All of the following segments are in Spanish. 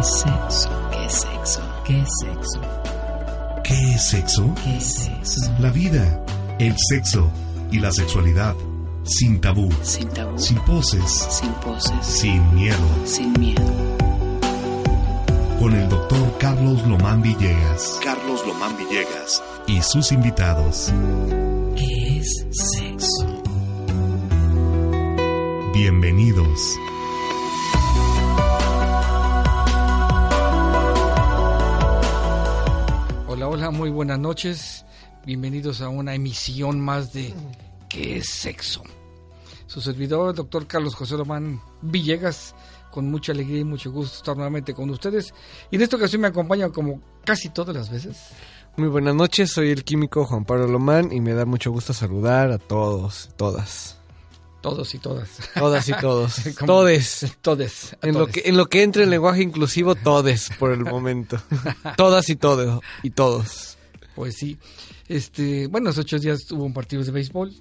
¿Qué es sexo? ¿Qué es sexo? ¿Qué es sexo? ¿Qué es sexo? ¿Qué es sexo? La vida, el sexo y la sexualidad. Sin tabú, Sin tabú, sin poses, sin poses, sin miedo. sin miedo. Con el doctor Carlos Lomán Villegas. Carlos Lomán Villegas. Y sus invitados. ¿Qué es sexo? Bienvenidos. Hola, muy buenas noches. Bienvenidos a una emisión más de ¿Qué es sexo? Su servidor, el doctor Carlos José Lomán Villegas, con mucha alegría y mucho gusto estar nuevamente con ustedes. Y en esta ocasión me acompaña como casi todas las veces. Muy buenas noches, soy el químico Juan Pablo Lomán y me da mucho gusto saludar a todos, todas, Todos y todas. todas y todos, todes. Todes. En lo que en lo que entre el lenguaje inclusivo, todes por el momento. Todas y todo y todos. Pues sí. Este, bueno, hace ocho días hubo un partido de béisbol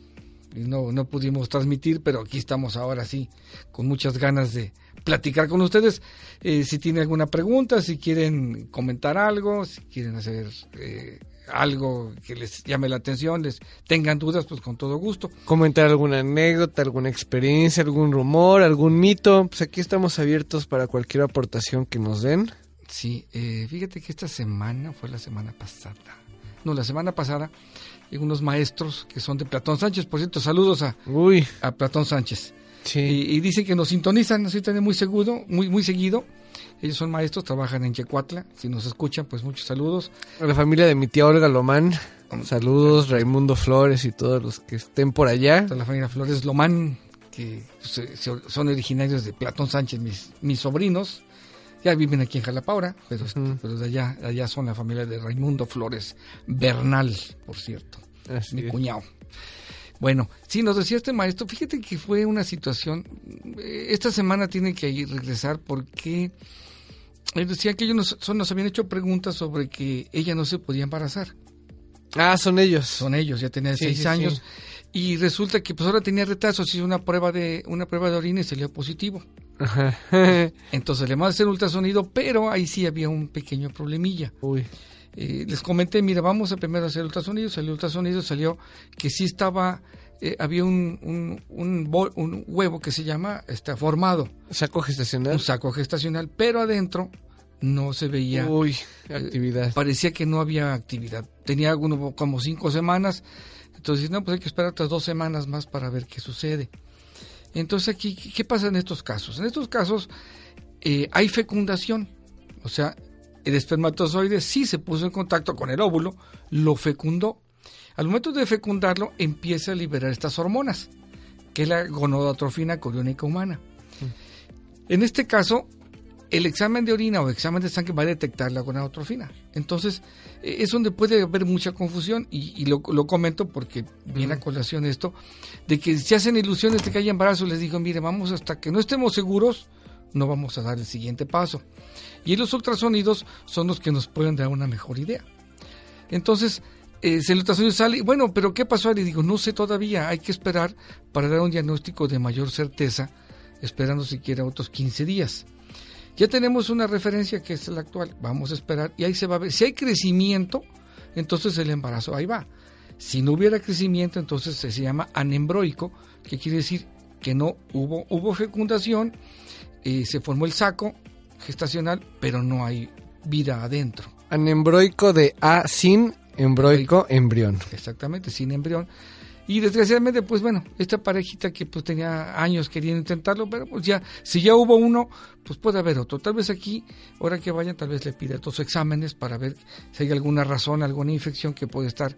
y no, no pudimos transmitir, pero aquí estamos ahora sí, con muchas ganas de platicar con ustedes. Eh, si tienen alguna pregunta, si quieren comentar algo, si quieren hacer eh, algo que les llame la atención, les tengan dudas, pues con todo gusto. Comentar alguna anécdota, alguna experiencia, algún rumor, algún mito, pues aquí estamos abiertos para cualquier aportación que nos den. Sí, eh, fíjate que esta semana, fue la semana pasada, no, la semana pasada, eh, unos maestros que son de Platón Sánchez, por cierto, saludos a, Uy, a Platón Sánchez. sí. Y, y dicen que nos sintonizan, nos sintonizan muy seguido, muy, muy seguido. Ellos son maestros, trabajan en Checuatla. Si nos escuchan, pues muchos saludos. A la familia de mi tía Olga Lomán. Saludos, Raimundo Flores y todos los que estén por allá. Toda la familia Flores Lomán, que son originarios de Platón Sánchez, mis, mis sobrinos. Ya viven aquí en Jalapaura, pero, este, pero de allá, de allá son la familia de Raimundo Flores Bernal, por cierto. Así mi es. cuñado. Bueno, sí, nos decía este maestro, fíjate que fue una situación, eh, esta semana tiene que ir regresar porque decía que ellos nos, son- nos habían hecho preguntas sobre que ella no se podía embarazar. Ah, son ellos. Son ellos, ya tenía Sí, seis sí, años. sí. Y resulta que pues ahora tenía retrasos, hizo una prueba de, una prueba de orina y salió positivo. Ajá. Entonces le mandó a hacer ultrasonido, pero ahí sí había un pequeño problemilla. Uy. Eh, les comenté, mira, vamos a primero hacer ultrasonido, salió ultrasonido, salió que sí estaba, eh, había un, un, un bol- un huevo que se llama, está formado, ¿Saco gestacional? un saco gestacional, pero adentro no se veía, Uy, actividad. parecía que no había actividad, tenía alguno, como cinco semanas, entonces no, pues hay que esperar otras dos semanas más para ver qué sucede. Entonces aquí, ¿qué qué pasa en estos casos? En estos casos eh, hay fecundación, o sea, el espermatozoide sí se puso en contacto con el óvulo, lo fecundó. Al momento de fecundarlo empieza a liberar estas hormonas, que es la gonadotrofina coriónica humana. En este caso, el examen de orina o examen de sangre va a detectar la gonadotrofina. Entonces, eh, es donde puede haber mucha confusión y, y lo, lo comento porque viene a colación esto, de que si hacen ilusiones de que hay embarazo, les digo, mire, vamos hasta que no estemos seguros, no vamos a dar el siguiente paso. Y los ultrasonidos son los que nos pueden dar una mejor idea. Entonces, eh, ultrasonido sale, bueno, pero ¿qué pasó? Le digo, no sé todavía, hay que esperar para dar un diagnóstico de mayor certeza, esperando siquiera otros 15 días. Ya tenemos una referencia que es la actual, vamos a esperar y ahí se va a ver. Si hay crecimiento, entonces el embarazo ahí va. Si no hubiera crecimiento, entonces se llama anembroico, que quiere decir que no hubo, hubo fecundación, eh, se formó el saco gestacional, pero no hay vida adentro. Anembroico de A sin embroico embrión. Exactamente, sin embrión. Y desgraciadamente, pues bueno, esta parejita que pues tenía años queriendo intentarlo, pero pues ya, si ya hubo uno, pues puede haber otro. Tal vez aquí, ahora que vayan, tal vez le pida otros exámenes para ver si hay alguna razón, alguna infección que puede estar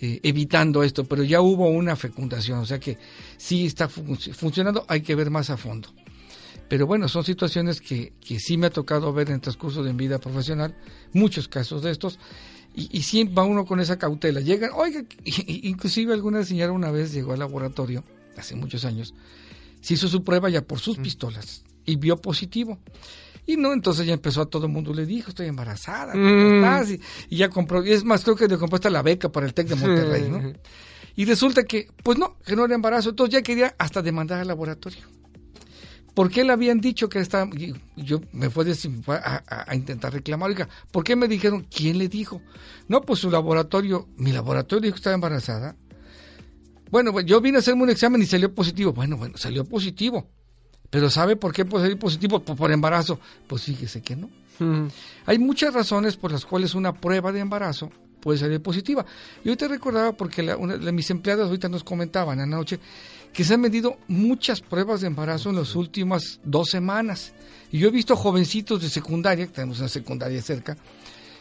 eh, evitando esto, pero ya hubo una fecundación, o sea que sí está fun- funcionando, hay que ver más a fondo. Pero bueno, son situaciones que, que sí me ha tocado ver en transcurso de mi vida profesional, muchos casos de estos, y, y siempre va uno con esa cautela. Llegan, oiga, inclusive alguna señora una vez llegó al laboratorio, hace muchos años, se hizo su prueba ya por sus pistolas y vio positivo. Y no, entonces ya empezó a todo el mundo, le dijo, estoy embarazada, ¿cómo Mm. estás? Y, y ya compró, y es más, creo que le compró hasta la beca para el TEC de Monterrey, ¿no? Y resulta que, pues no, que no era embarazo, entonces ya quería hasta demandar al laboratorio. ¿Por qué le habían dicho que estaba.? Yo me fue, a, a- a intentar reclamar. Oiga, ¿por qué me dijeron? ¿Quién le dijo? No, pues su laboratorio. Mi laboratorio dijo que estaba embarazada. Bueno, pues yo vine a hacerme un examen y salió positivo. Bueno, bueno, salió positivo. Pero ¿sabe por qué puede salir positivo? Por, por embarazo. Pues fíjese que no. Hay muchas razones por las cuales una prueba de embarazo puede salir positiva. Yo te recordaba porque la- una de mis empleadas ahorita nos comentaban anoche que se han vendido muchas pruebas de embarazo en las últimas dos semanas. Y yo he visto jovencitos de secundaria, que tenemos una secundaria cerca,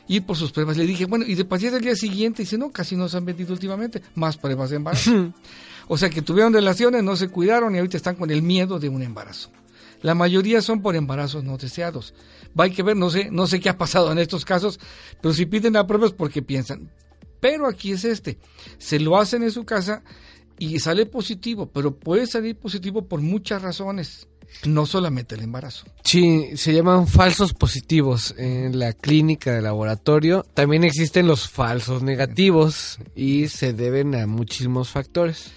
ir por sus pruebas. Le dije, bueno, y de pasar al día siguiente, dice, no, casi no se han vendido últimamente más pruebas de embarazo. o sea que tuvieron relaciones, no se cuidaron y ahorita están con el miedo de un embarazo. La mayoría son por embarazos no deseados. Va que ver, no sé, no sé qué ha pasado en estos casos, pero si piden la prueba es porque piensan. Pero aquí es este, se lo hacen en su casa y sale positivo, pero puede salir positivo por muchas razones, no solamente el embarazo. Sí, se llaman falsos positivos en la clínica de laboratorio. También existen los falsos negativos y se deben a muchísimos factores.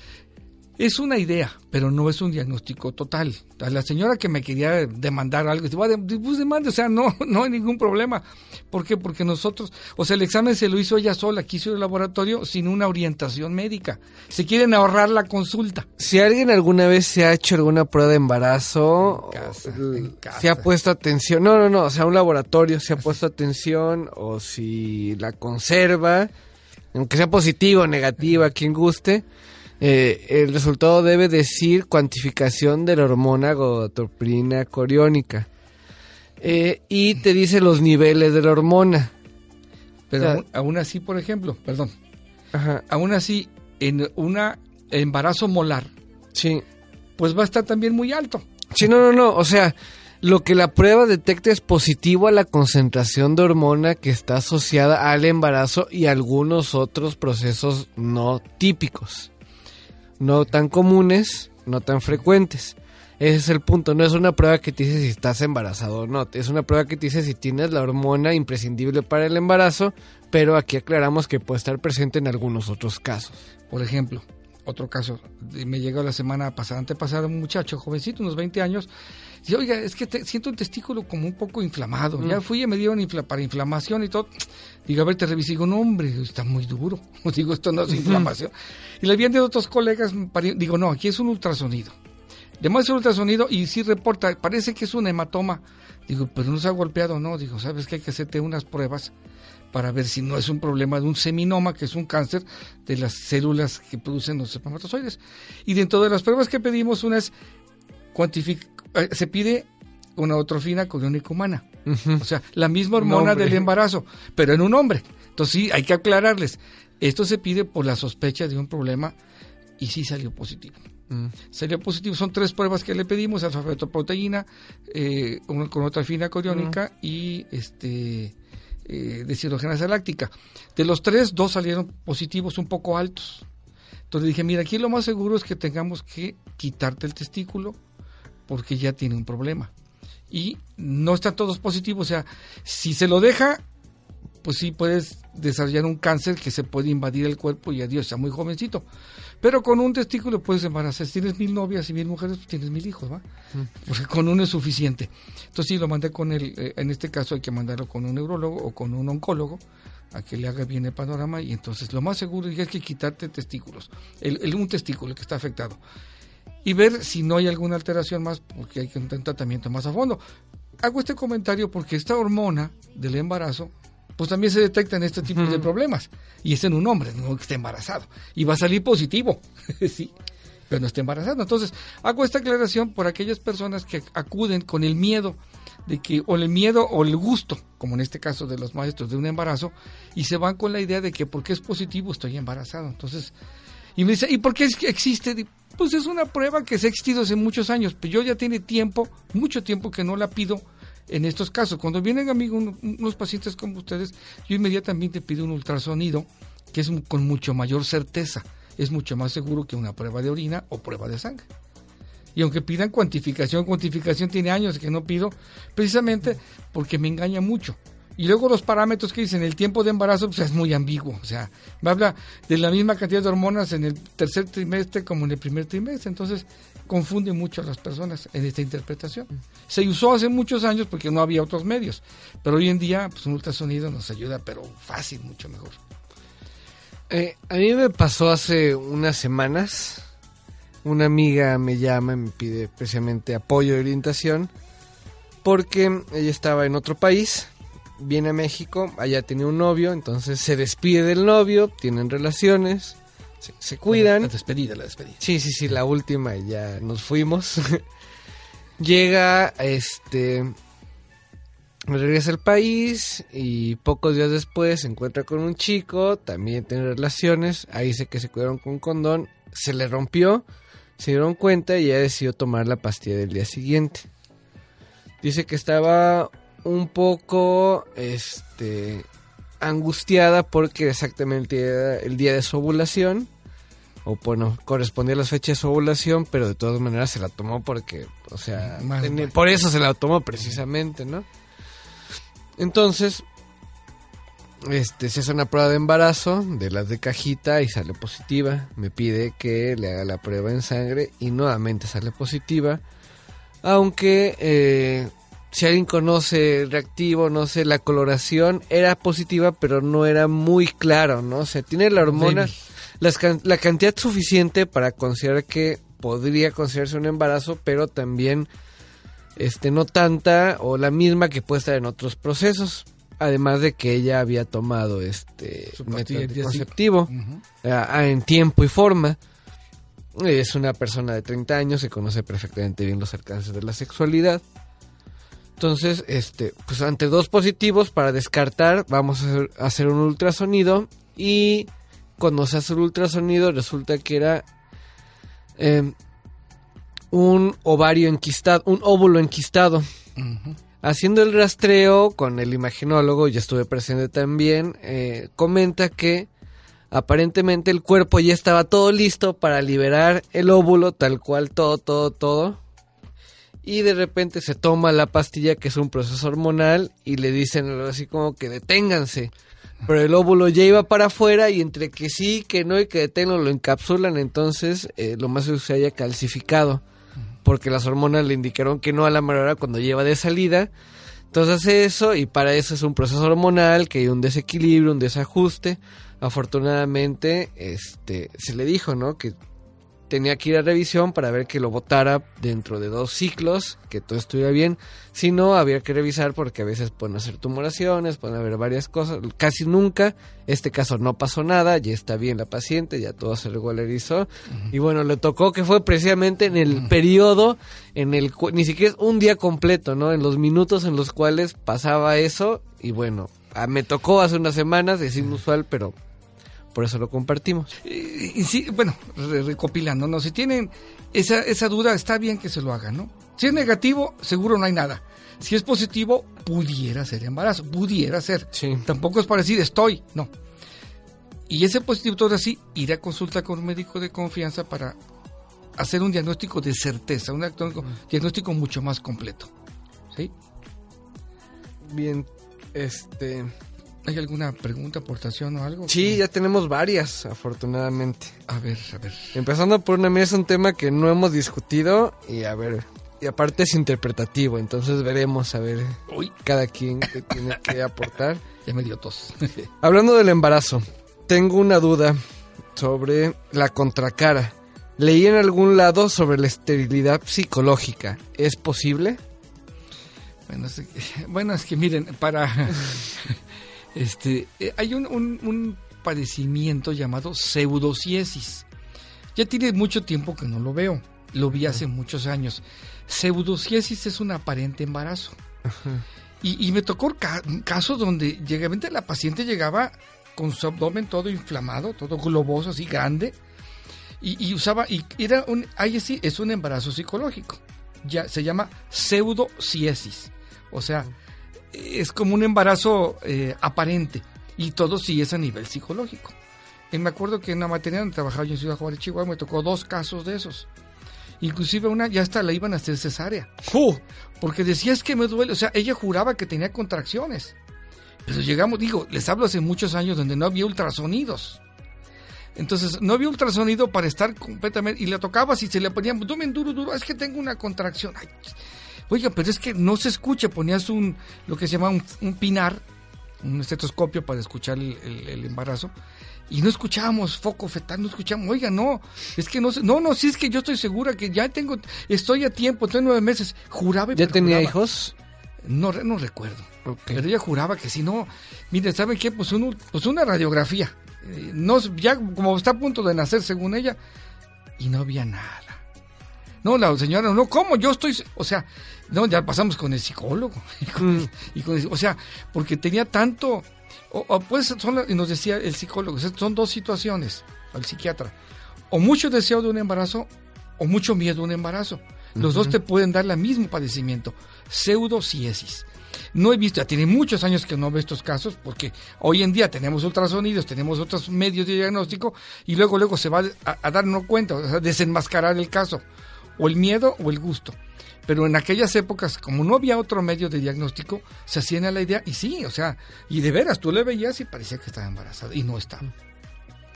Es una idea, pero no es un diagnóstico total. A la señora que me quería demandar algo, dice, "Va, de- pues demande, o sea, no, no hay ningún problema. ¿Por qué? Porque nosotros, o sea, el examen se lo hizo ella sola, quiso al laboratorio sin una orientación médica. Se quieren ahorrar la consulta. Si alguien alguna vez se ha hecho alguna prueba de embarazo, En casa, o- en casa. se ha puesto atención, no, no, no, o sea, un laboratorio se ha puesto atención o si la conserva, aunque sea positiva o negativa, quien guste, eh, el resultado debe decir cuantificación de la hormona gonadotropinas coriónica. Eh, y te dice los niveles de la hormona. Pero O sea- aún, aún así, por ejemplo, perdón, Ajá, aún así, en una embarazo molar, sí. pues va a estar también muy alto. Sí, no, no, no. O sea, lo que la prueba detecta es positivo a la concentración de hormona que está asociada al embarazo y algunos otros procesos no típicos. No tan comunes, no tan frecuentes. Ese es el punto. No es una prueba que te dice si estás embarazado o no. Es una prueba que te dice si tienes la hormona imprescindible para el embarazo, pero aquí aclaramos que puede estar presente en algunos otros casos. Por ejemplo, otro caso, me llegó la semana pasada, antepasada, un muchacho jovencito, unos 20 años, dice, oiga, es que te- siento un testículo como un poco inflamado. Ya fui y me dieron infla- para inflamación y todo. Digo, a ver, te revisé. Digo, no, hombre, está muy duro. Digo, esto no es inflamación. Y le habían de otros colegas, digo, no, aquí es un ultrasonido. Además es un ultrasonido y sí reporta, parece que es un hematoma. Digo, pero no se ha golpeado, no. Digo, sabes que hay que hacerte unas pruebas para ver si no es un problema de un seminoma, que es un cáncer de las células que producen los espermatozoides. Y dentro de las pruebas que pedimos, una es eh, se pide una otrofina coriónica humana. O sea, la misma hormona del embarazo, pero en un hombre. Entonces sí, hay que aclararles. Esto se pide por la sospecha de un problema y sí salió positivo. Salió positivo. Son tres pruebas que le pedimos: alfa-fetoproteína, eh, una con otra fina coriónica y este eh, deshidrogenasa láctica. De los tres, dos salieron positivos, un poco altos. Entonces dije, mira, aquí lo más seguro es que tengamos que quitarte el testículo porque ya tiene un problema. Y no están todos positivos, o sea, si se lo deja, pues sí puedes desarrollar un cáncer que se puede invadir el cuerpo y adiós, está muy jovencito. Pero con un testículo puedes embarazar. Si tienes mil novias y mil mujeres, pues tienes mil hijos, ¿va? Porque con uno es suficiente. Entonces sí, lo mandé con el, eh, en este caso hay que mandarlo con un neurólogo o con un oncólogo a que le haga bien el panorama y entonces lo más seguro es que quitarte testículos, el, el- un testículo que está afectado y ver si no hay alguna alteración más porque hay que un tratamiento más a fondo. Hago este comentario porque esta hormona del embarazo pues también se detecta en este tipo de problemas y es en un hombre, no que esté embarazado y va a salir positivo, sí, pero no está embarazado. Entonces, hago esta aclaración por aquellas personas que acuden con el miedo de que, o el miedo o el gusto, como en este caso de los maestros de un embarazo, y se van con la idea de que porque es positivo estoy embarazado. Entonces, y me dice, ¿y por qué es que existe? Pues es una prueba que se ha existido hace muchos años, pero yo ya tiene tiempo, mucho tiempo que no la pido en estos casos. Cuando vienen a mí un- unos pacientes como ustedes, yo inmediatamente pido un ultrasonido que es con mucho mayor certeza, es mucho más seguro que una prueba de orina o prueba de sangre. Y aunque pidan cuantificación, cuantificación tiene años que no pido, precisamente porque me engaña mucho. Y luego los parámetros que dicen el tiempo de embarazo pues, es muy ambiguo. O sea, me habla de la misma cantidad de hormonas en el tercer trimestre como en el primer trimestre. Entonces confunde mucho a las personas en esta interpretación. Se usó hace muchos años porque no había otros medios. Pero hoy en día pues, un ultrasonido nos ayuda, pero fácil, mucho mejor. Eh, a mí me pasó hace unas semanas. Una amiga me llama y me pide precisamente apoyo y orientación porque ella estaba en otro país, viene a México, allá tiene un novio, entonces se despide del novio, tienen relaciones, se, se cuidan. La despedida, la despedida. Sí, sí, sí, la última y ya nos fuimos. Llega, este, regresa al país y pocos días después se encuentra con un chico, también tiene relaciones, ahí dice que se cuidaron con condón, se le rompió, se dieron cuenta y ella decidió tomar la pastilla del día siguiente. Dice que estaba un poco, este, angustiada porque exactamente era el día de su ovulación. O bueno, correspondía a las fechas de su ovulación, pero de todas maneras se la tomó porque, o sea, Más por eso se la tomó precisamente, ¿no? Entonces, este, se hace una prueba de embarazo de las de cajita y sale positiva. Me pide que le haga la prueba en sangre y nuevamente sale positiva. Aunque eh, si alguien conoce el reactivo, no sé, la coloración era positiva, pero no era muy claro, ¿no? O sea, tiene la hormona, las la cantidad suficiente para considerar que podría considerarse un embarazo, pero también este no tanta o la misma que puede estar en otros procesos. Además de que ella había tomado este método anticonceptivo Ujú. ah, en tiempo y forma. Es una persona de 30 años, se conoce perfectamente bien los alcances de la sexualidad. Entonces, este, pues ante dos positivos para descartar, vamos a hacer, a hacer un ultrasonido y cuando se hace el ultrasonido resulta que era eh, un ovario enquistado, un óvulo enquistado. Haciendo el rastreo con el imaginólogo, ya estuve presente también, eh, comenta que aparentemente el cuerpo ya estaba todo listo para liberar el óvulo, tal cual, todo, todo, todo. Y de repente se toma la pastilla, que es un proceso hormonal, y le dicen así como que deténganse. Pero el óvulo ya iba para afuera y entre que sí, que no y que deténganlo lo encapsulan, entonces eh, lo más que se haya calcificado porque las hormonas le indicaron que no a la mera cuando lleva de salida. Entonces hace eso y para eso es un proceso hormonal, que hay un desequilibrio, un desajuste. Afortunadamente, este, se le dijo, ¿no? Que tenía que ir a revisión para ver que lo votara dentro de dos ciclos, que todo estuviera bien. Si no, había que revisar porque a veces pueden hacer tumoraciones, pueden haber varias cosas. Casi nunca, este caso no pasó nada, ya está bien la paciente, ya todo se regularizó. Y bueno, le tocó que fue precisamente en el periodo, en el ni siquiera es un día completo, ¿no? En los minutos en los cuales pasaba eso. Y bueno, ah, me tocó hace unas semanas, es inusual, pero por eso lo compartimos. Y, y sí, bueno, re- recopilando, ¿no? Si tienen esa, esa duda, está bien que se lo hagan, ¿no? Si es negativo, seguro no hay nada. Si es positivo, pudiera ser embarazo, pudiera ser. Sí. Tampoco es para decir estoy, no. Y ese positivo, todo así, ir a consulta con un médico de confianza para hacer un diagnóstico de certeza, un diagnóstico, diagnóstico mucho más completo. ¿Sí? Bien, este... ¿Hay alguna pregunta, aportación o algo? Sí, ya tenemos varias, afortunadamente. A ver, a ver. Empezando por una mía, es un tema que no hemos discutido y a ver, y aparte es interpretativo, entonces veremos a ver Uy, cada quien que tiene que aportar. ya me dio tos. Hablando del embarazo, tengo una duda sobre la contracara. Leí en algún lado sobre la esterilidad psicológica. ¿Es posible? Bueno, es, bueno, es que miren, para este eh, hay un, un, un padecimiento llamado pseudociesis. Ya tiene mucho tiempo que no lo veo. Lo vi hace muchos años. Pseudociesis es un aparente embarazo. Y, y me tocó ca- casos donde llegamente la paciente llegaba con su abdomen todo inflamado, todo globoso, así grande, y, y usaba, y era un, ahí sí, es un embarazo psicológico. Ya se llama pseudociesis. O sea, es como un embarazo eh, aparente. Y todo sí es a nivel psicológico. Y me acuerdo que en la materia donde trabajaba yo en Ciudad Juárez, Chihuahua, me tocó dos casos de esos. Inclusive una ya hasta la iban a hacer cesárea. Porque decía es que me duele. O sea, ella juraba que tenía contracciones. Pero llegamos, digo, les hablo hace muchos años donde no había ultrasonidos. Entonces, no había ultrasonido para estar completamente. Y le tocabas y se le ponían, tomen duro, duro, es que tengo una contracción. Ay, oiga, pero es que no se escucha. Ponías un, lo que se llama un, un pinar, un estetoscopio para escuchar el, el- el embarazo. Y no escuchábamos foco fetal, no escuchamos. Oiga, no, es que no, sé- no, no, sí es que yo estoy segura que ya tengo, estoy a tiempo, estoy nueve meses. Juraba y ¿Ya tenía hijos? No, no recuerdo. Pero ella juraba que si no, mire, ¿saben qué? Pues, pues una radiografía. Eh, no, ya como está a punto de nacer, según ella, y no había nada. No, la señora, no, ¿cómo? Yo estoy, o sea, no, ya pasamos con el psicólogo. Y con el- y con el- o sea, porque tenía tanto, o, o pues son, nos decía el psicólogo, son dos situaciones, al psiquiatra, o mucho deseo de un embarazo, o mucho miedo a un embarazo. Los dos te pueden dar el mismo padecimiento, pseudociesis. No he visto, ya tiene muchos años que no veo estos casos, porque hoy en día tenemos ultrasonidos, tenemos otros medios de diagnóstico, y luego luego se va a, a darnos cuenta, o sea, desenmascarar el caso, o el miedo o el gusto. Pero en aquellas épocas, como no había otro medio de diagnóstico, se hacían a la idea, y sí, o sea, y de veras, tú le veías y parecía que estaba embarazada, y no estaba.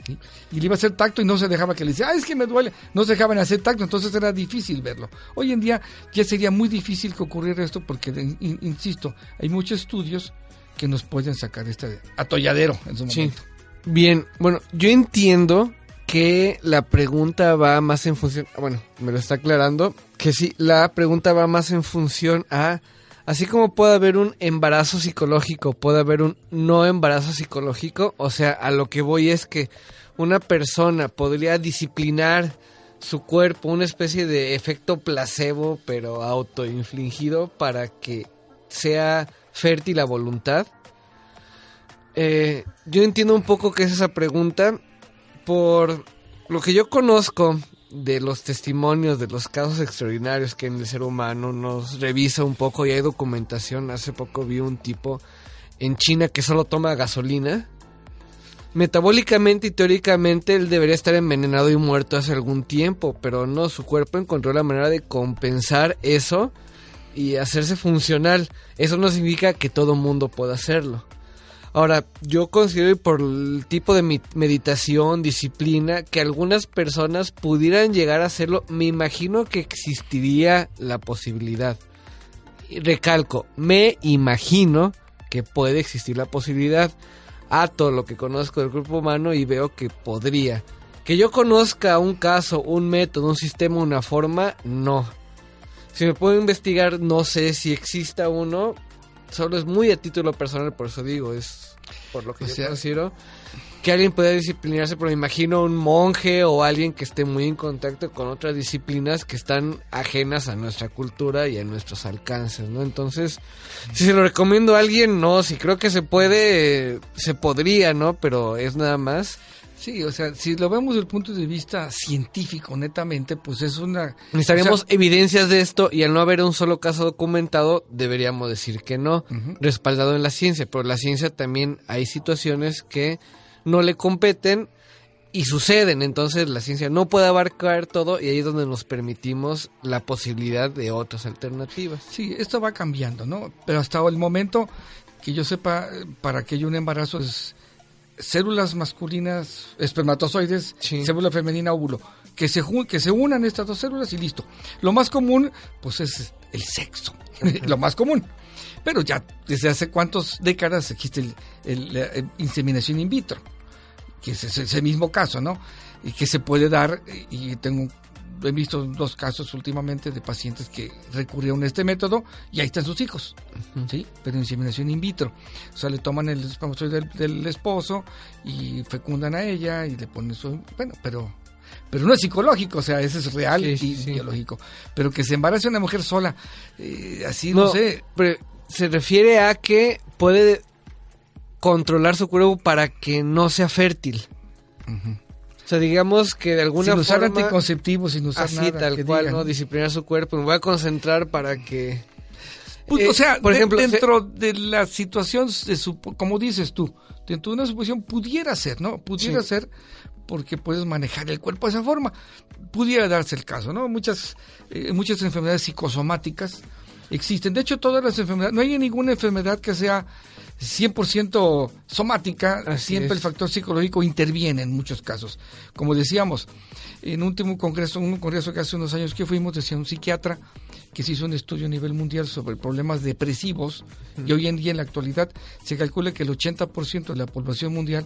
¿sí? Y le iba a hacer tacto y no se dejaba que le decía, ah, es que me duele. No se dejaban hacer tacto, entonces era difícil verlo. Hoy en día ya sería muy difícil que ocurriera esto porque, in- in- insisto, hay muchos estudios que nos pueden sacar este atolladero en su Sí. momento. Bien, bueno, yo entiendo que la pregunta va más en función, bueno, me lo está aclarando, que sí, la pregunta va más en función a, así como puede haber un embarazo psicológico, puede haber un no embarazo psicológico, o sea, a lo que voy es que una persona podría disciplinar su cuerpo, una especie de efecto placebo, pero autoinfligido para que sea fértil la voluntad. Eh, yo entiendo un poco qué es esa pregunta por lo que yo conozco de los testimonios de los casos extraordinarios que en el ser humano nos revisa un poco y hay documentación. Hace poco vi un tipo en China que solo toma gasolina. Metabólicamente y teóricamente él debería estar envenenado y muerto hace algún tiempo, pero no, su cuerpo encontró la manera de compensar eso y hacerse funcional. Eso no significa que todo mundo pueda hacerlo. Ahora, yo considero y por el tipo de meditación, disciplina, que algunas personas pudieran llegar a hacerlo. Me imagino que existiría la posibilidad. Recalco, me imagino que puede existir la posibilidad. A todo lo que conozco del grupo humano y veo que podría. Que yo conozca un caso, un método, un sistema, una forma, no. Si me puedo investigar, no sé si exista uno. Solo es muy a título personal, por eso digo, es por lo que O yo sea- considero que alguien pueda disciplinarse, pero me imagino un monje o alguien que esté muy en contacto con otras disciplinas que están ajenas a nuestra cultura y a nuestros alcances, ¿no? Entonces, si se lo recomiendo a alguien, no, si creo que se puede, se podría, ¿no? Pero es nada más. Sí, o sea, si lo vemos desde el punto de vista científico, netamente, pues es una... Necesitaríamos o sea, evidencias de esto y al no haber un solo caso documentado, deberíamos decir que no, respaldado en la ciencia. Pero la ciencia también hay situaciones que no le competen y suceden. Entonces la ciencia no puede abarcar todo y ahí es donde nos permitimos la posibilidad de otras alternativas. Sí, esto va cambiando, ¿no? Pero hasta el momento que yo sepa, para que haya un embarazo es células masculinas, espermatozoides, Sí. célula femenina, óvulo, que se, jun- que se unan estas dos células y listo. Lo más común, pues es el sexo, lo más común. Pero ya desde hace cuántas décadas existe el, el- la inseminación in vitro, que es ese, ese mismo caso, ¿no? Y que se puede dar, y tengo he visto dos casos últimamente de pacientes que recurrieron a este método y ahí están sus hijos, ¿sí? Pero inseminación in vitro. O sea, le toman el espermatozoide del, del esposo y fecundan a ella y le ponen su... Bueno, pero... Pero no es psicológico, o sea, ese es real Sí, y sí, biológico. Pero que se embarace una mujer sola, eh, así, no, sé, pero se refiere a que puede controlar su cuerpo para que no sea fértil. O sea, digamos que de alguna sin usar forma... anticonceptivos, sin usar Así, nada. tal cual, digan. ¿no? Disciplinar su cuerpo. Me voy a concentrar para que... Pues, Eh, o sea, por ejemplo, dentro de la situación, de su, como dices tú, dentro de una suposición pudiera ser, ¿no? Pudiera Sí. ser porque puedes manejar el cuerpo de esa forma. Pudiera darse el caso, ¿no? Muchas, eh, muchas enfermedades psicosomáticas existen. De hecho, todas las enfermedades, no hay ninguna enfermedad que sea 100% somática, Así siempre es. el factor psicológico interviene en muchos casos. Como decíamos, en un último congreso, un congreso que hace unos años que fuimos, decía un psiquiatra que se hizo un estudio a nivel mundial sobre problemas depresivos y hoy en día en la actualidad se calcula que el 80% de la población mundial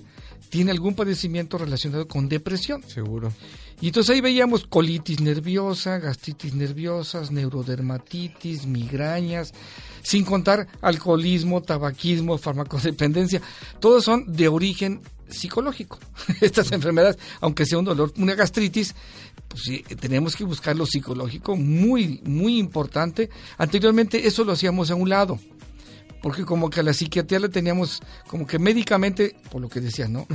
tiene algún padecimiento relacionado con depresión. Seguro. Y entonces ahí veíamos colitis nerviosa, gastritis nerviosas, neurodermatitis, migrañas, sin contar alcoholismo, tabaquismo, farmacodependencia. Todos son de origen psicológico. Estas enfermedades, aunque sea un dolor, una gastritis, pues sí, tenemos que buscar lo psicológico muy, muy importante. Anteriormente eso lo hacíamos a un lado porque como que a la psiquiatría le teníamos como que médicamente, por lo que decía, ¿no?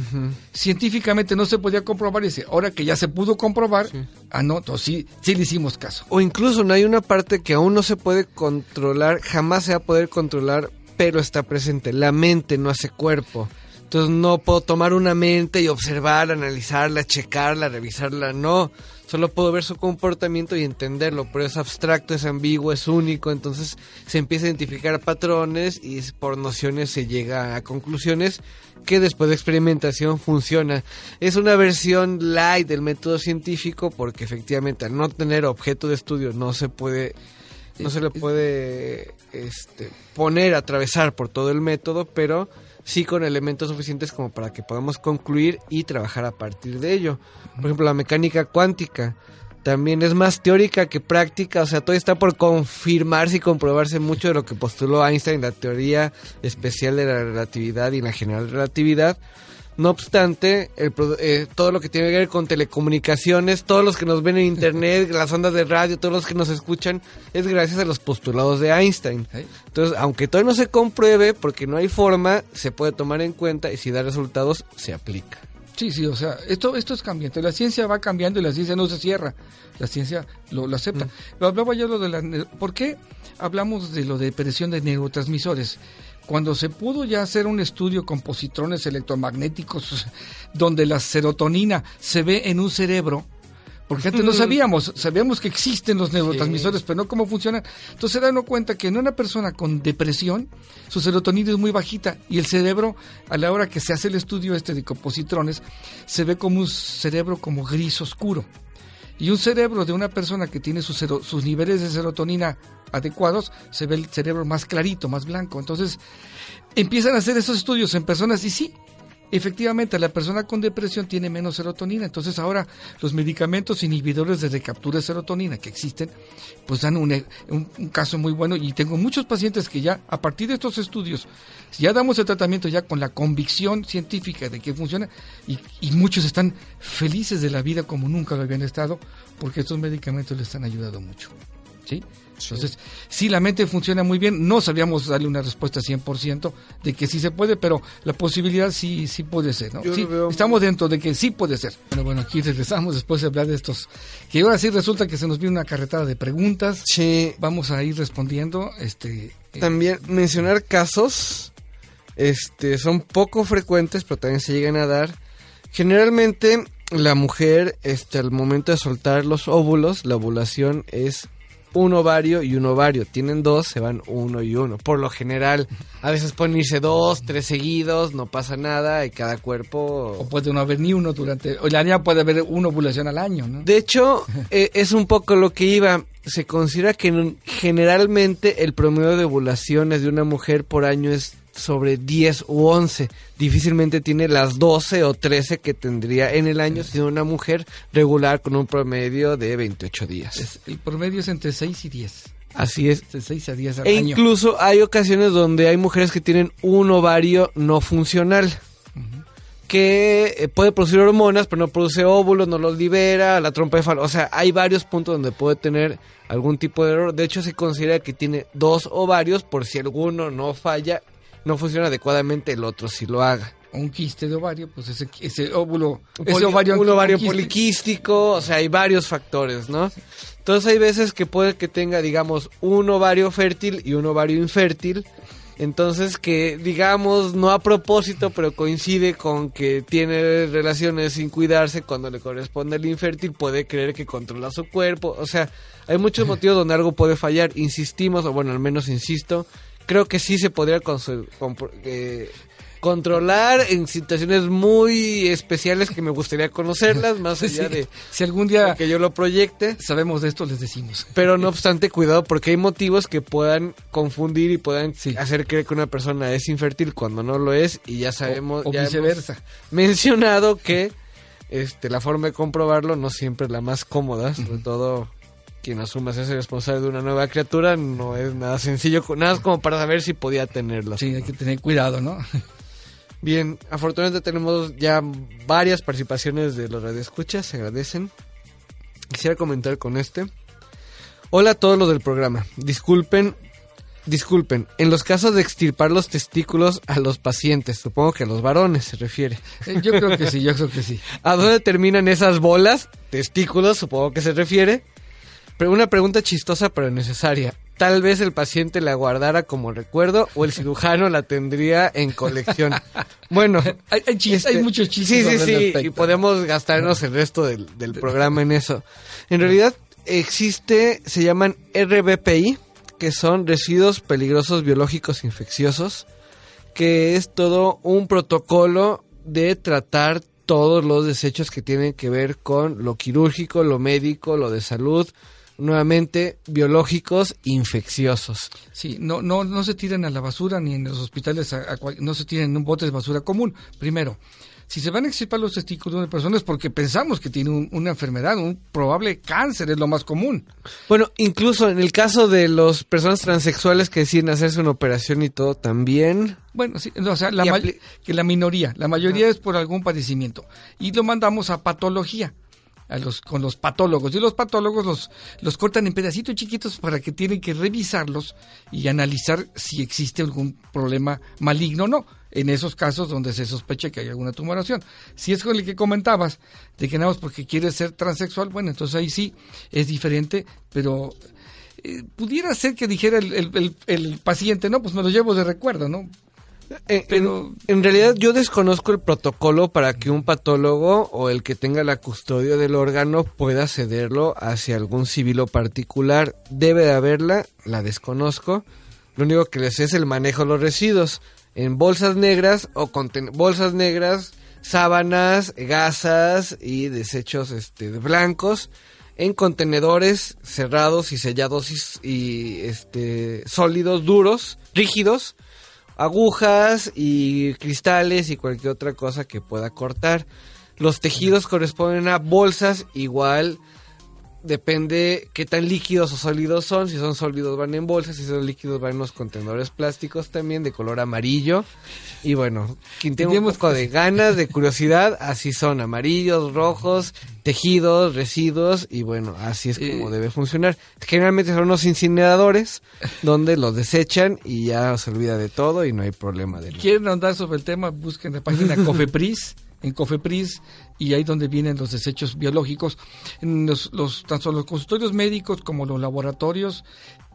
Científicamente no se podía comprobar, y dice, ahora que ya se pudo comprobar, ah, no, entonces sí, sí le hicimos caso. O incluso no hay una parte que aún no se puede controlar, jamás se va a poder controlar, pero está presente. La mente no hace cuerpo. Entonces no puedo tomar una mente y observarla, analizarla, checarla, revisarla, no. Solo puedo ver su comportamiento y entenderlo, pero es abstracto, es ambiguo, es único, entonces se empieza a identificar patrones y por nociones se llega a conclusiones que después de experimentación funciona. Es una versión light del método científico porque efectivamente al no tener objeto de estudio no se puede no se le puede este, poner, atravesar por todo el método, pero sí con elementos suficientes como para que podamos concluir y trabajar a partir de ello. Por ejemplo, la mecánica cuántica también es más teórica que práctica, o sea, todo está por confirmarse y comprobarse mucho de lo que postuló Einstein, la teoría especial de la relatividad y la general relatividad. No obstante, el, eh, todo lo que tiene que ver con telecomunicaciones, todos los que nos ven en internet, las ondas de radio, todos los que nos escuchan, es gracias a los postulados de Einstein. Entonces, aunque todavía no se compruebe, porque no hay forma, se puede tomar en cuenta y si da resultados, se aplica. Sí, sí, o sea, esto, esto es cambiante. La ciencia va cambiando y la ciencia no se cierra. La ciencia lo, lo acepta. Lo hablaba yo lo de la... ¿Por qué hablamos de lo de depresión de neurotransmisores? Cuando se pudo ya hacer un estudio con positrones electromagnéticos donde la serotonina se ve en un cerebro, porque antes no sabíamos, sabíamos que existen los neurotransmisores, pero no cómo funcionan. Entonces se dan cuenta que en una persona con depresión, su serotonina es muy bajita y el cerebro, a la hora que se hace el estudio este de compositrones, se ve como un cerebro como gris oscuro. Y un cerebro de una persona que tiene sus, niveles de serotonina adecuados, se ve el cerebro más clarito, más blanco. Entonces, empiezan a hacer esos estudios en personas y sí, efectivamente la persona con depresión tiene menos serotonina. Entonces ahora los medicamentos inhibidores de recaptura de serotonina que existen, pues dan un, un- caso muy bueno y tengo muchos pacientes que ya a partir de estos estudios, ya damos el tratamiento ya con la convicción científica de que funciona y, y muchos están felices de la vida como nunca lo habían estado porque estos medicamentos les han ayudado mucho. ¿Sí? Entonces, sí, la mente funciona muy bien. No sabíamos darle una respuesta 100% de que sí se puede, pero la posibilidad sí, sí puede ser. ¿no? Sí, estamos dentro de que sí puede ser. Bueno, bueno, aquí regresamos después de hablar de estos. Que ahora sí resulta que se nos viene una carretada de preguntas. Sí, Vamos a ir respondiendo. Este, eh, también mencionar casos, este, son poco frecuentes, pero también se llegan a dar. Generalmente la mujer, este, al momento de soltar los óvulos, la ovulación es un ovario y un ovario. Tienen dos, se van uno y uno. Por lo general, a veces pueden irse dos, tres seguidos, no pasa nada y cada o cuerpo... puede no haber ni uno durante. O la niña puede haber una ovulación al año, ¿no? De hecho, eh, es un poco lo que iba. Se considera que generalmente el promedio de ovulaciones de una mujer por año es sobre 10 u 11. Difícilmente tiene las 12 o 13 que tendría en el año, sino una mujer regular con un promedio de 28 días. Es- el promedio es entre 6 y 10. Así es. De 6 a 10 al E año. incluso hay ocasiones donde hay mujeres que tienen un ovario no funcional. Que eh, puede producir hormonas, pero no produce óvulos, no los libera, la trompa de falo. O sea, hay varios puntos donde puede tener algún tipo de error. De hecho, se considera que tiene dos ovarios por si alguno no falla, no funciona adecuadamente, el otro sí lo haga. Un quiste de ovario, pues ese, ese óvulo. Poli- ese ovario, un ovario poliquístico, o sea, hay varios factores, ¿no? Entonces hay veces que puede que tenga, digamos, un ovario fértil y un ovario infértil. Entonces que, digamos, no a propósito, pero coincide con que tiene relaciones sin cuidarse cuando le corresponde al infértil, puede creer que controla su cuerpo. O sea, hay muchos motivos donde algo puede fallar. Insistimos, o bueno, al menos insisto, creo que sí se podría eh, controlar en situaciones muy especiales que me gustaría conocerlas, más allá Sí. de, Si algún día que yo lo proyecte. sabemos de esto, les decimos. Pero no obstante, cuidado porque hay motivos que puedan confundir y puedan Sí. hacer creer que una persona es infértil cuando no lo es y ya sabemos, o ya hemos viceversa. mencionado que este la forma de comprobarlo no siempre es la más cómoda, sobre todo quien asuma ser responsable de una nueva criatura no es nada sencillo, nada como para saber si podía tenerlo. Sí, hay que tener cuidado, ¿no? Bien, afortunadamente tenemos ya varias participaciones de los radioescuchas, se agradecen. Quisiera comentar con este. Hola a todos los del programa. Disculpen, disculpen, en los casos de extirpar los testículos a los pacientes, supongo que a los varones se refiere. Eh, Yo creo que sí, yo creo que sí. ¿A dónde terminan esas bolas? Testículos, supongo que se refiere. Pero una pregunta chistosa pero necesaria. Tal vez el paciente la guardara como recuerdo o el cirujano la tendría en colección. Bueno, Hay, hay chis- este, hay muchos chistes. Sí, sí, sí. Y podemos gastarnos el resto del, del programa en eso. En realidad existe, se llaman RBPI, que son residuos peligrosos biológicos infecciosos, que es todo un protocolo de tratar todos los desechos que tienen que ver con lo quirúrgico, lo médico, lo de salud, nuevamente biológicos infecciosos. Sí, no, no, no se tiran a la basura ni en los hospitales, a- no se tiran en un bote de basura común. Primero, si se van a extirpar los testículos de una persona es porque pensamos que tiene un- una enfermedad, un probable cáncer, es lo más común. Bueno, incluso en el caso de las personas transexuales que deciden hacerse una operación y todo también. Bueno, sí, o sea, la que la minoría, la mayoría es por algún padecimiento. Y lo mandamos a patología, a los, con los patólogos. Y los patólogos los, los cortan en pedacitos chiquitos para que tienen que revisarlos y analizar si existe algún problema maligno o no. En esos casos donde se sospecha que hay alguna tumoración. Si es con el que comentabas, de que nada más porque quieres ser transexual, bueno, entonces ahí sí es diferente, pero eh, pudiera ser que dijera el, el- el- el paciente, no, pues me lo llevo de recuerdo, ¿no? Eh, Pero- en, en realidad yo desconozco el protocolo para que un patólogo o el que tenga la custodia del órgano pueda cederlo hacia algún civil o particular. Debe de haberla, la desconozco. Lo único que les es el manejo de los residuos en bolsas negras o conten- bolsas negras, sábanas, gasas y desechos este, blancos en contenedores cerrados y sellados y, y, este sólidos duros, rígidos, agujas y cristales y cualquier otra cosa que pueda cortar. Los tejidos corresponden a bolsas igual depende qué tan líquidos o sólidos son. Si son sólidos van en bolsas, si son líquidos van en los contenedores plásticos también de color amarillo. Y bueno, quien tenga un poco de ganas, de curiosidad, así son amarillos, rojos, tejidos, residuos y bueno, así es como Eh. debe funcionar. Generalmente son unos incineradores donde los desechan y ya se olvida de todo y no hay problema de nada. quieren andar sobre el tema, busquen la página Cofepris, en Cofepris, y ahí donde vienen los desechos biológicos. En los, los- tanto los consultorios médicos como los laboratorios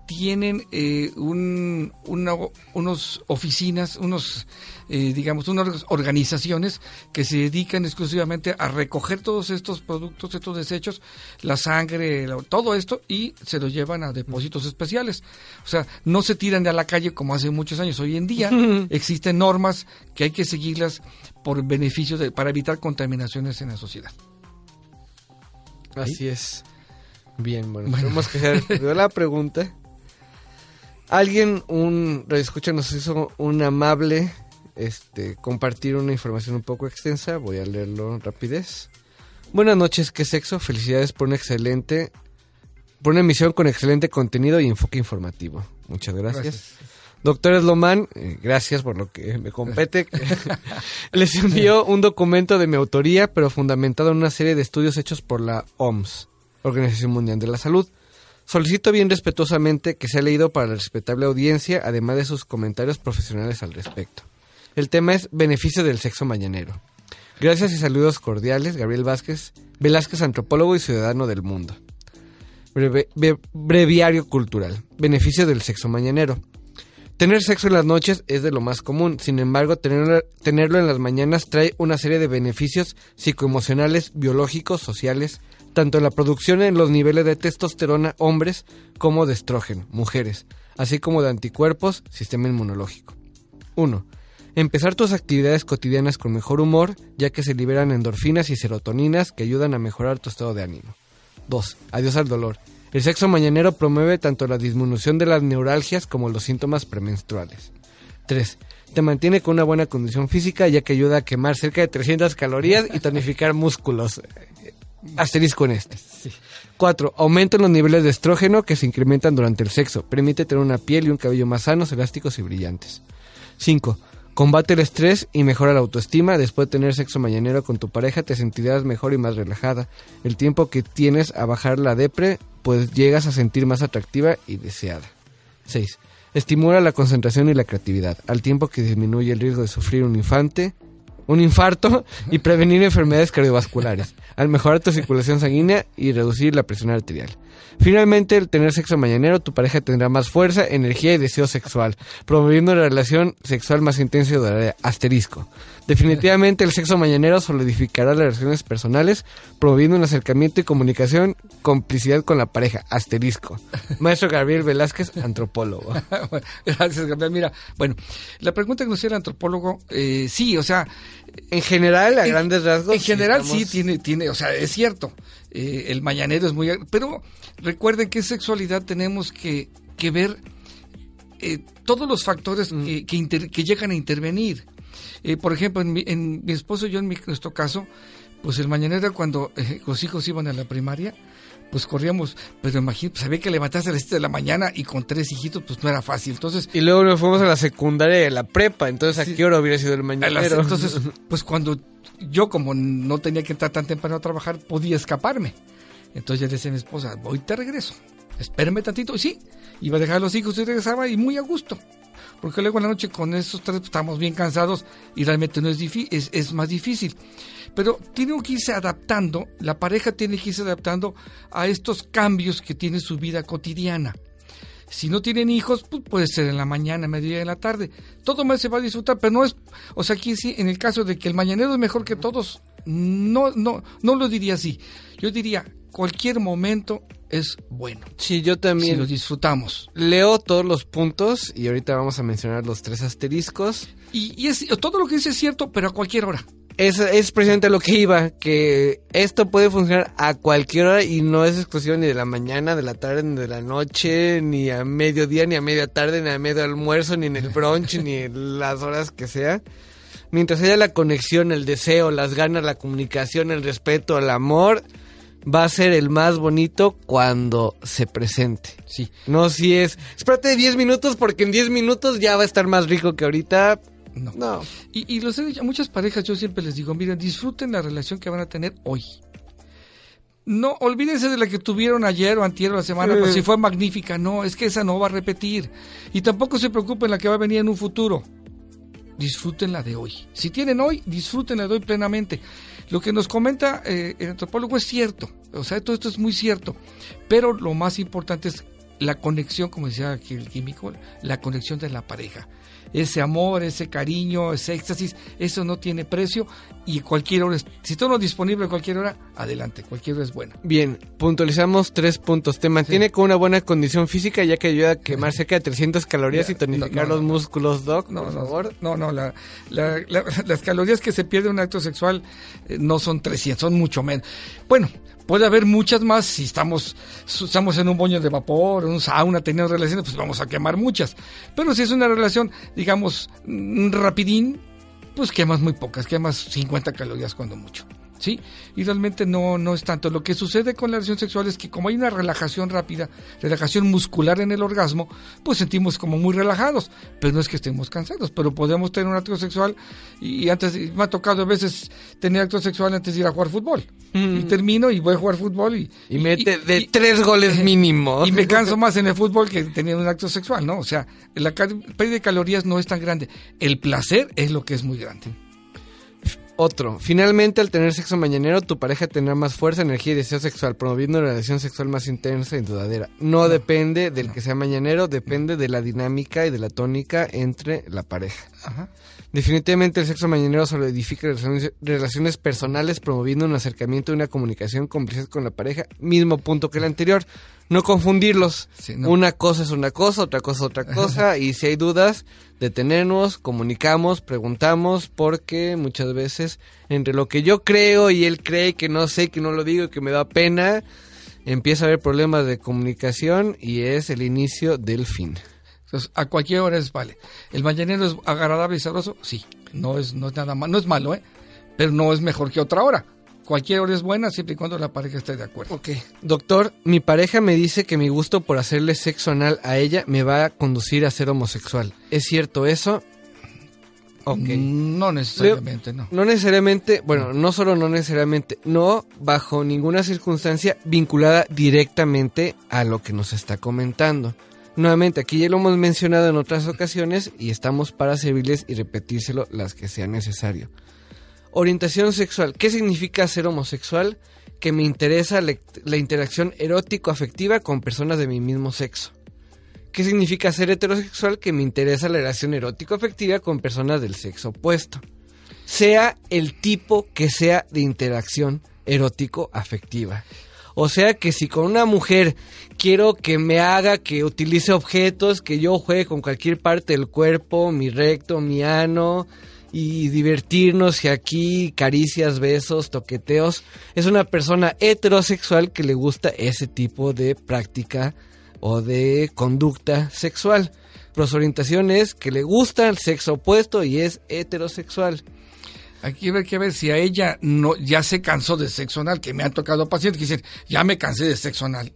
tienen eh, un, una- unos oficinas, unos, eh, digamos, unas organizaciones que se dedican exclusivamente a recoger todos estos productos, estos desechos, la sangre, todo esto, y se lo llevan a depósitos especiales. O sea, no se tiran a la calle como hace muchos años. Hoy en día existen normas que hay que seguirlas por beneficio de, para evitar contaminaciones en la sociedad. Así es. Bien, bueno, tenemos que hacer la pregunta. Alguien, un escucha nos hizo un amable este compartir una información un poco extensa. Voy a leerlo en rapidez. Buenas noches, ¿qué sexo? Felicidades por una excelente, por una emisión con excelente contenido y enfoque informativo. Muchas gracias. Gracias. Doctor Eslomán, eh, gracias por lo que me compete. Les envió un documento de mi autoría, pero fundamentado en una serie de estudios hechos por la OMS, Organización Mundial de la Salud. Solicito bien respetuosamente que sea leído para la respetable audiencia, además de sus comentarios profesionales al respecto. El tema es beneficio del sexo mañanero. Gracias y saludos cordiales, Gabriel Vázquez, Velázquez, antropólogo y ciudadano del mundo. Breve- breviario cultural. Beneficio del sexo mañanero. Tener sexo en las noches es de lo más común, sin embargo, tenerlo, en las mañanas trae una serie de beneficios psicoemocionales, biológicos, sociales, tanto en la producción en los niveles de testosterona hombres como de estrógeno mujeres, así como de anticuerpos, sistema inmunológico. 1. Empezar tus actividades cotidianas con mejor humor, ya que se liberan endorfinas y serotoninas que ayudan a mejorar tu estado de ánimo. 2. Adiós al dolor. El sexo mañanero promueve tanto la disminución de las neuralgias como los síntomas premenstruales. 3. Te mantiene con una buena condición física ya que ayuda a quemar cerca de 300 calorías y tonificar músculos. Asterisco en este. 4. Aumenta los niveles de estrógeno que se incrementan durante el sexo. Permite tener una piel y un cabello más sanos, elásticos y brillantes. 5. Combate el estrés y mejora la autoestima. Después de tener sexo mañanero con tu pareja te sentirás mejor y más relajada. El tiempo que tienes a bajar la depre, pues llegas a sentir más atractiva y deseada. 6. Estimula la concentración y la creatividad, al tiempo que disminuye el riesgo de sufrir un infante, un infarto y prevenir enfermedades cardiovasculares, al mejorar tu circulación sanguínea y reducir la presión arterial. Finalmente, el tener sexo mañanero, tu pareja tendrá más fuerza, energía y deseo sexual, promoviendo una relación sexual más intensa y duradera. Asterisco. Definitivamente, el sexo mañanero solidificará las relaciones personales, promoviendo un acercamiento y comunicación, complicidad con la pareja. Asterisco. Maestro Gabriel Velázquez, antropólogo. Gracias, Gabriel. Mira, bueno, la pregunta que nos hacía el antropólogo, eh, sí, o sea, En general, a En- grandes rasgos. En general sí tiene, tiene, o sea, es cierto. eh, el mañanero es muy, pero recuerden que en sexualidad tenemos que, que ver eh, todos los factores que, que, inter- que llegan a intervenir. Eh, por ejemplo, en mi, en mi esposo y yo, en mi- nuestro caso, pues el mañanero cuando los hijos iban a la primaria, pues corríamos, pero imagínate, sabía que levantarse a las 7 de la mañana y con tres hijitos, pues no era fácil. Entonces, Y luego nos fuimos a la secundaria y a la prepa, entonces Sí. ¿a qué hora hubiera sido el A las- mañanero? entonces, pues cuando yo como no tenía que entrar tan temprano a trabajar, podía escaparme. Entonces ya decía mi esposa, voy te regreso, espérame tantito. Y sí, iba a dejar a los hijos y regresaba y muy a gusto. Porque luego en la noche con esos tres estamos bien cansados y realmente no es es, es más difícil. Pero tiene que irse adaptando, la pareja tiene que irse adaptando a estos cambios que tiene su vida cotidiana. Si no tienen hijos, pues puede ser en la mañana, mediodía, en la tarde. Todo más se va a disfrutar, pero no es, o sea, aquí sí, en el caso de que el mañanero es mejor que todos, no, no, no lo diría así. Yo diría, cualquier momento es bueno, Sí, yo si también lo disfrutamos. leo todos los puntos y ahorita vamos a mencionar los tres asteriscos. Y, y es, todo lo que dice es cierto, pero a cualquier hora. Es, es precisamente lo que iba, que esto puede funcionar a cualquier hora y no es exclusivo ni de la mañana, de la tarde, ni de la noche, ni a mediodía, ni a media tarde, ni a medio almuerzo, ni en el brunch, ni en las horas que sea. Mientras haya la conexión, el deseo, las ganas, la comunicación, el respeto, el amor, va a ser el más bonito cuando se presente. Sí. No si es, espérate 10 minutos porque en 10 minutos ya va a estar más rico que ahorita. No. No. Y, y los he dicho a muchas parejas, yo siempre les digo, miren, disfruten la relación que van a tener hoy. No, olvídense de la que tuvieron ayer o antier o la semana, Sí. pues si fue magnífica. No, es que esa no va a repetir. Y tampoco se preocupen la que va a venir en un futuro. Disfruten la de hoy. Si tienen hoy, disfruten la de hoy plenamente. Lo que nos comenta eh, el antropólogo es cierto. O sea, todo esto es muy cierto. Pero lo más importante es la conexión, como decía aquí el químico, la conexión de la pareja. Ese amor, ese cariño, ese éxtasis, eso no tiene precio y cualquier hora, es- si está uno disponible a cualquier hora, adelante, cualquier hora es buena. Bien, puntualizamos tres puntos. Te mantiene Sí. con una buena condición física ya que ayuda a quemar cerca de 300 calorías Ya, y tonificar no, no, los no. músculos, Doc, No, por no, favor. no, no, la- la- la- las calorías que se pierde en un acto sexual eh, no son 300, son mucho menos. Bueno, puede haber muchas más si estamos, estamos en un baño de vapor, en un sauna, teniendo relaciones, pues vamos a quemar muchas. Pero si es una relación, digamos, mm, rapidín, pues quemas muy pocas, quemas 50 calorías cuando mucho. ¿Sí? Y realmente no, no es tanto. Lo que sucede con la relación sexual es que como hay una relajación rápida, relajación muscular en el orgasmo, pues sentimos como muy relajados. Pero no es que estemos cansados, pero podemos tener un acto sexual y antes me ha tocado a veces tener acto sexual antes de ir a jugar fútbol. Y termino y voy a jugar fútbol y, Y mete de y- tres goles mínimo. y me canso más en el fútbol que teniendo un acto sexual, ¿no? O sea, la pérdida de calorías no es tan grande. El placer es lo que es muy grande. Otro, finalmente al tener sexo mañanero, tu pareja tendrá más fuerza, energía y deseo sexual, promoviendo una relación sexual más intensa y duradera. No, depende del que sea mañanero, depende de la dinámica y de la tónica entre la pareja. Ajá. Definitivamente el sexo mañanero solidifica relaciones, relaciones personales, promoviendo un acercamiento y una comunicación complicidad con la pareja. Mismo punto que el anterior. No confundirlos. Sí, no. Una cosa es una cosa, otra cosa es otra cosa. y si hay dudas, detenernos, comunicamos, preguntamos, porque muchas veces entre lo que yo creo y él cree que no sé, que no lo digo y que me da pena, empieza a haber problemas de comunicación y es el inicio del fin. Entonces, a cualquier hora es vale. ¿El mañanero es agradable y sabroso? Sí. No es, no es nada malo, no es malo, ¿eh? Pero no es mejor que otra hora. Cualquier hora es buena siempre y cuando la pareja esté de acuerdo. Ok. Doctor, mi pareja me dice que mi gusto por hacerle sexo anal a ella me va a conducir a ser homosexual. ¿Es cierto eso? Ok. No necesariamente, no. No necesariamente, bueno, no solo no necesariamente, no bajo ninguna circunstancia vinculada directamente a lo que nos está comentando. Nuevamente, aquí ya lo hemos mencionado en otras ocasiones y estamos para servirles y repetírselo las que sea necesario. Orientación sexual. ¿Qué significa ser homosexual? Que me interesa la, interacción erótico-afectiva con personas de mi mismo sexo. ¿Qué significa ser heterosexual? Que me interesa la relación erótico-afectiva con personas del sexo opuesto. Sea el tipo que sea de interacción erótico-afectiva. O sea que si con una mujer quiero que me haga que utilice objetos, que yo juegue con cualquier parte del cuerpo, mi recto, mi ano, y divertirnos y aquí caricias, besos, toqueteos, es una persona heterosexual que le gusta ese tipo de práctica o de conducta sexual. Pero su orientación es que le gusta el sexo opuesto y es heterosexual. Aquí hay que ver si a ella no ya se cansó de sexo anal, que me han tocado pacientes que dicen, ya me cansé de sexo anal.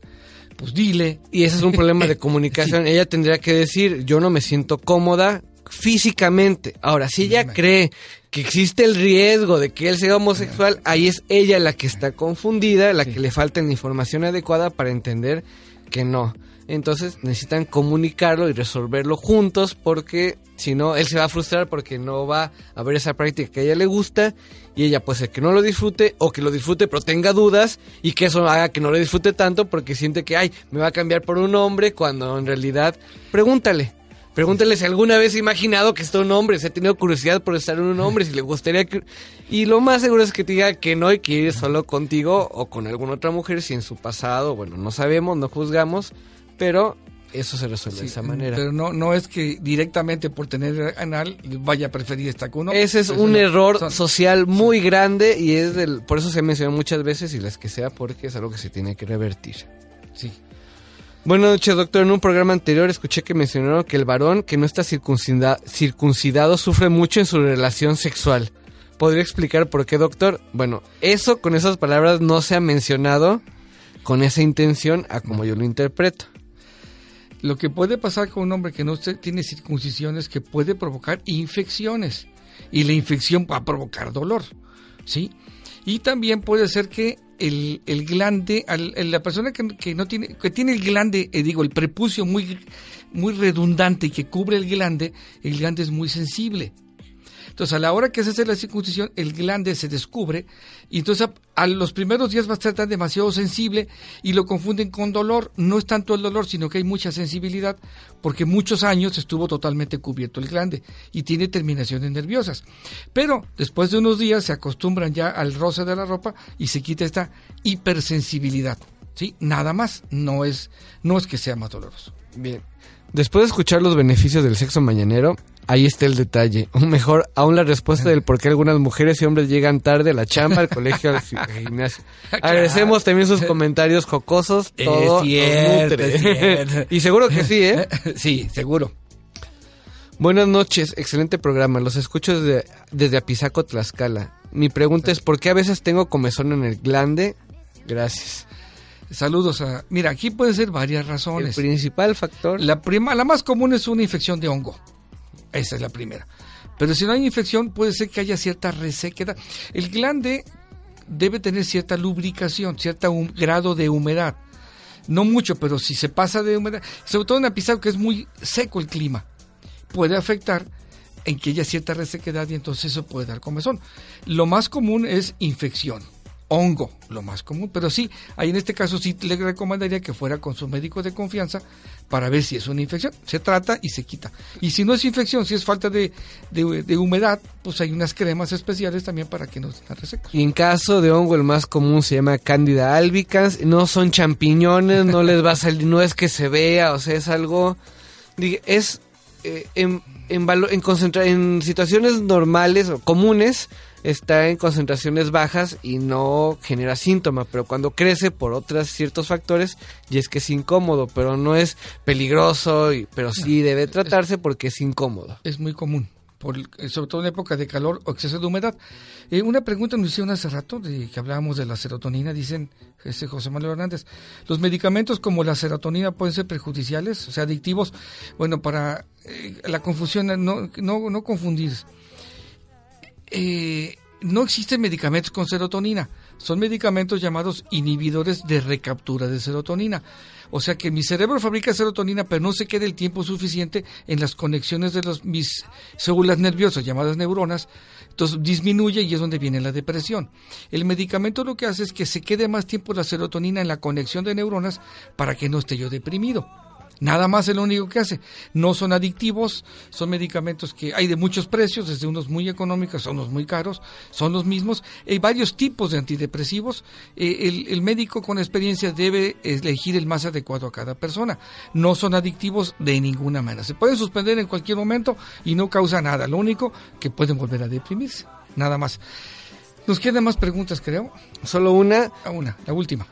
Pues dile. Y ese es un problema de comunicación. Ella tendría que decir, yo no me siento cómoda físicamente. Ahora, si ella cree que existe el riesgo de que él sea homosexual, ahí es ella la que está confundida, la que le falta la información adecuada para entender que no. Entonces necesitan comunicarlo y resolverlo juntos porque si no, él se va a frustrar porque no va a ver esa práctica que a ella le gusta y ella puede ser que no lo disfrute o que lo disfrute pero tenga dudas y que eso haga que no lo disfrute tanto porque siente que, ay, me va a cambiar por un hombre cuando en realidad, pregúntale. Pregúntale si alguna vez ha imaginado que está un hombre, si ha tenido curiosidad por estar en un hombre, si le gustaría que... Y lo más seguro es que te diga que no y que ir solo contigo o con alguna otra mujer si en su pasado, bueno, no sabemos, no juzgamos, pero eso se resuelve Sí, de esa manera. Pero no, no es que directamente por tener anal vaya a preferir estar con uno. Ese es un error son- social muy grande y es del, por eso se menciona muchas veces y las que sea porque es algo que se tiene que revertir. Sí. Buenas noches, doctor. En un programa anterior escuché que mencionaron que el varón que no está circuncida- circuncidado sufre mucho en su relación sexual. ¿Podría explicar por qué, doctor? Bueno, eso con esas palabras no se ha mencionado con esa intención a como yo lo interpreto. Lo que puede pasar con un hombre que no tiene circuncisión es que puede provocar infecciones y la infección va a provocar dolor, ¿sí? Y también puede ser que el, el glande, al- la persona que, que no tiene, que tiene el glande, eh, digo, el prepucio muy, muy redundante y que cubre el glande, el glande es muy sensible. Entonces, a la hora que se hace la circuncisión, el glande se descubre y entonces a, los primeros días va a estar tan demasiado sensible y lo confunden con dolor. No es tanto el dolor, sino que hay mucha sensibilidad porque muchos años estuvo totalmente cubierto el glande y tiene terminaciones nerviosas. Pero después de unos días se acostumbran ya al roce de la ropa y se quita esta hipersensibilidad. ¿Sí? Nada más, no es, no es que sea más doloroso. Bien. Después de escuchar los beneficios del sexo mañanero, ahí está el detalle. O mejor, aún la respuesta del por qué algunas mujeres y hombres llegan tarde a la chamba, al colegio, al gimnasio. Agradecemos también sus comentarios jocosos. Todo nos cierto, nutre. es cierto. y seguro que sí, ¿eh? sí, seguro. Buenas noches, excelente programa. Los escucho desde, desde Apizaco, Tlaxcala. Mi pregunta es, ¿por qué a veces tengo comezón en el glande? Gracias. Saludos a... Mira, aquí pueden ser varias El razones. principal factor... La, prima, la más común es una infección de hongo. Esa es la primera. Pero si no hay infección, puede ser que haya cierta resequedad. El glande debe tener cierta lubricación, cierto grado de humedad. No mucho, pero si se pasa de humedad, sobre todo en Apizaco, que es muy seco el clima, puede afectar en que haya cierta resequedad y entonces eso puede dar comezón. Lo más común es infección, hongo, lo más común, pero sí, ahí en este caso sí le recomendaría que fuera con su médico de confianza para ver si es una infección. Se trata y se quita. Y si no es infección, si es falta de, de- humedad, pues hay unas cremas especiales también para que no estén resecos. Y en caso de hongo, el más común se llama Candida albicans. No son champiñones, no les va a salir, no es que se vea, o sea, es algo. Es eh, en, en, en, en situaciones normales o comunes, está en concentraciones bajas y no genera síntoma, pero cuando crece por otros ciertos factores, y es que es incómodo, pero no es peligroso, y, pero sí debe tratarse porque es incómodo. es muy común, por, eh, sobre todo en época de calor o exceso de humedad. Eh, una pregunta nos hicieron hace rato, de que hablábamos de la serotonina, dicen ese José Manuel Hernández, ¿los medicamentos como la serotonina pueden ser perjudiciales, o sea, adictivos? Bueno, para eh, la confusión, no, no, no confundir. Eh, no existen medicamentos con serotonina, son medicamentos llamados inhibidores de recaptura de serotonina. O sea que mi cerebro fabrica serotonina, pero no se queda el tiempo suficiente en las conexiones de los, mis células nerviosas, llamadas neuronas. Entonces disminuye y es donde viene la depresión. El medicamento lo que hace es que se quede más tiempo la serotonina en la conexión de neuronas para que no esté yo deprimido. Nada más es lo único que hace. No son adictivos, son medicamentos que hay de muchos precios, desde unos muy económicos a unos muy caros, son los mismos. Hay varios tipos de antidepresivos. Eh, el, el médico con experiencia debe elegir el más adecuado a cada persona. No son adictivos de ninguna manera. Se pueden suspender en cualquier momento y no causa nada. Lo único que pueden volver a deprimirse. Nada más. Nos quedan más preguntas, creo. Solo una, A una, la última.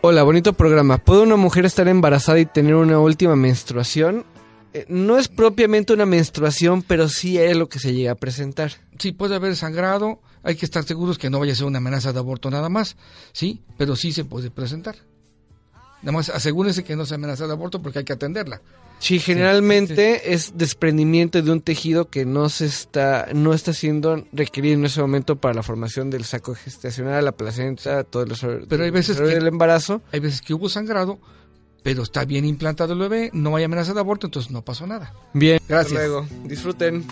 Hola, bonito programa. ¿Puede una mujer estar embarazada y tener una última menstruación? Eh, no es propiamente una menstruación, pero sí es lo que se llega a presentar. Sí, puede haber sangrado, hay que estar seguros que no vaya a ser una amenaza de aborto nada más, sí, pero sí se puede presentar. Nada más asegúrense que no sea amenaza de aborto porque hay que atenderla. Sí, generalmente es desprendimiento de un tejido que no se está, no está siendo requerido en ese momento para la formación del saco gestacional, la placenta, todo el desarrollo Pero hay veces que- del embarazo. Hay veces que hubo sangrado, pero está bien implantado el bebé, no hay amenaza de aborto, entonces no pasó nada. Bien, Gracias. Hasta luego. Disfruten.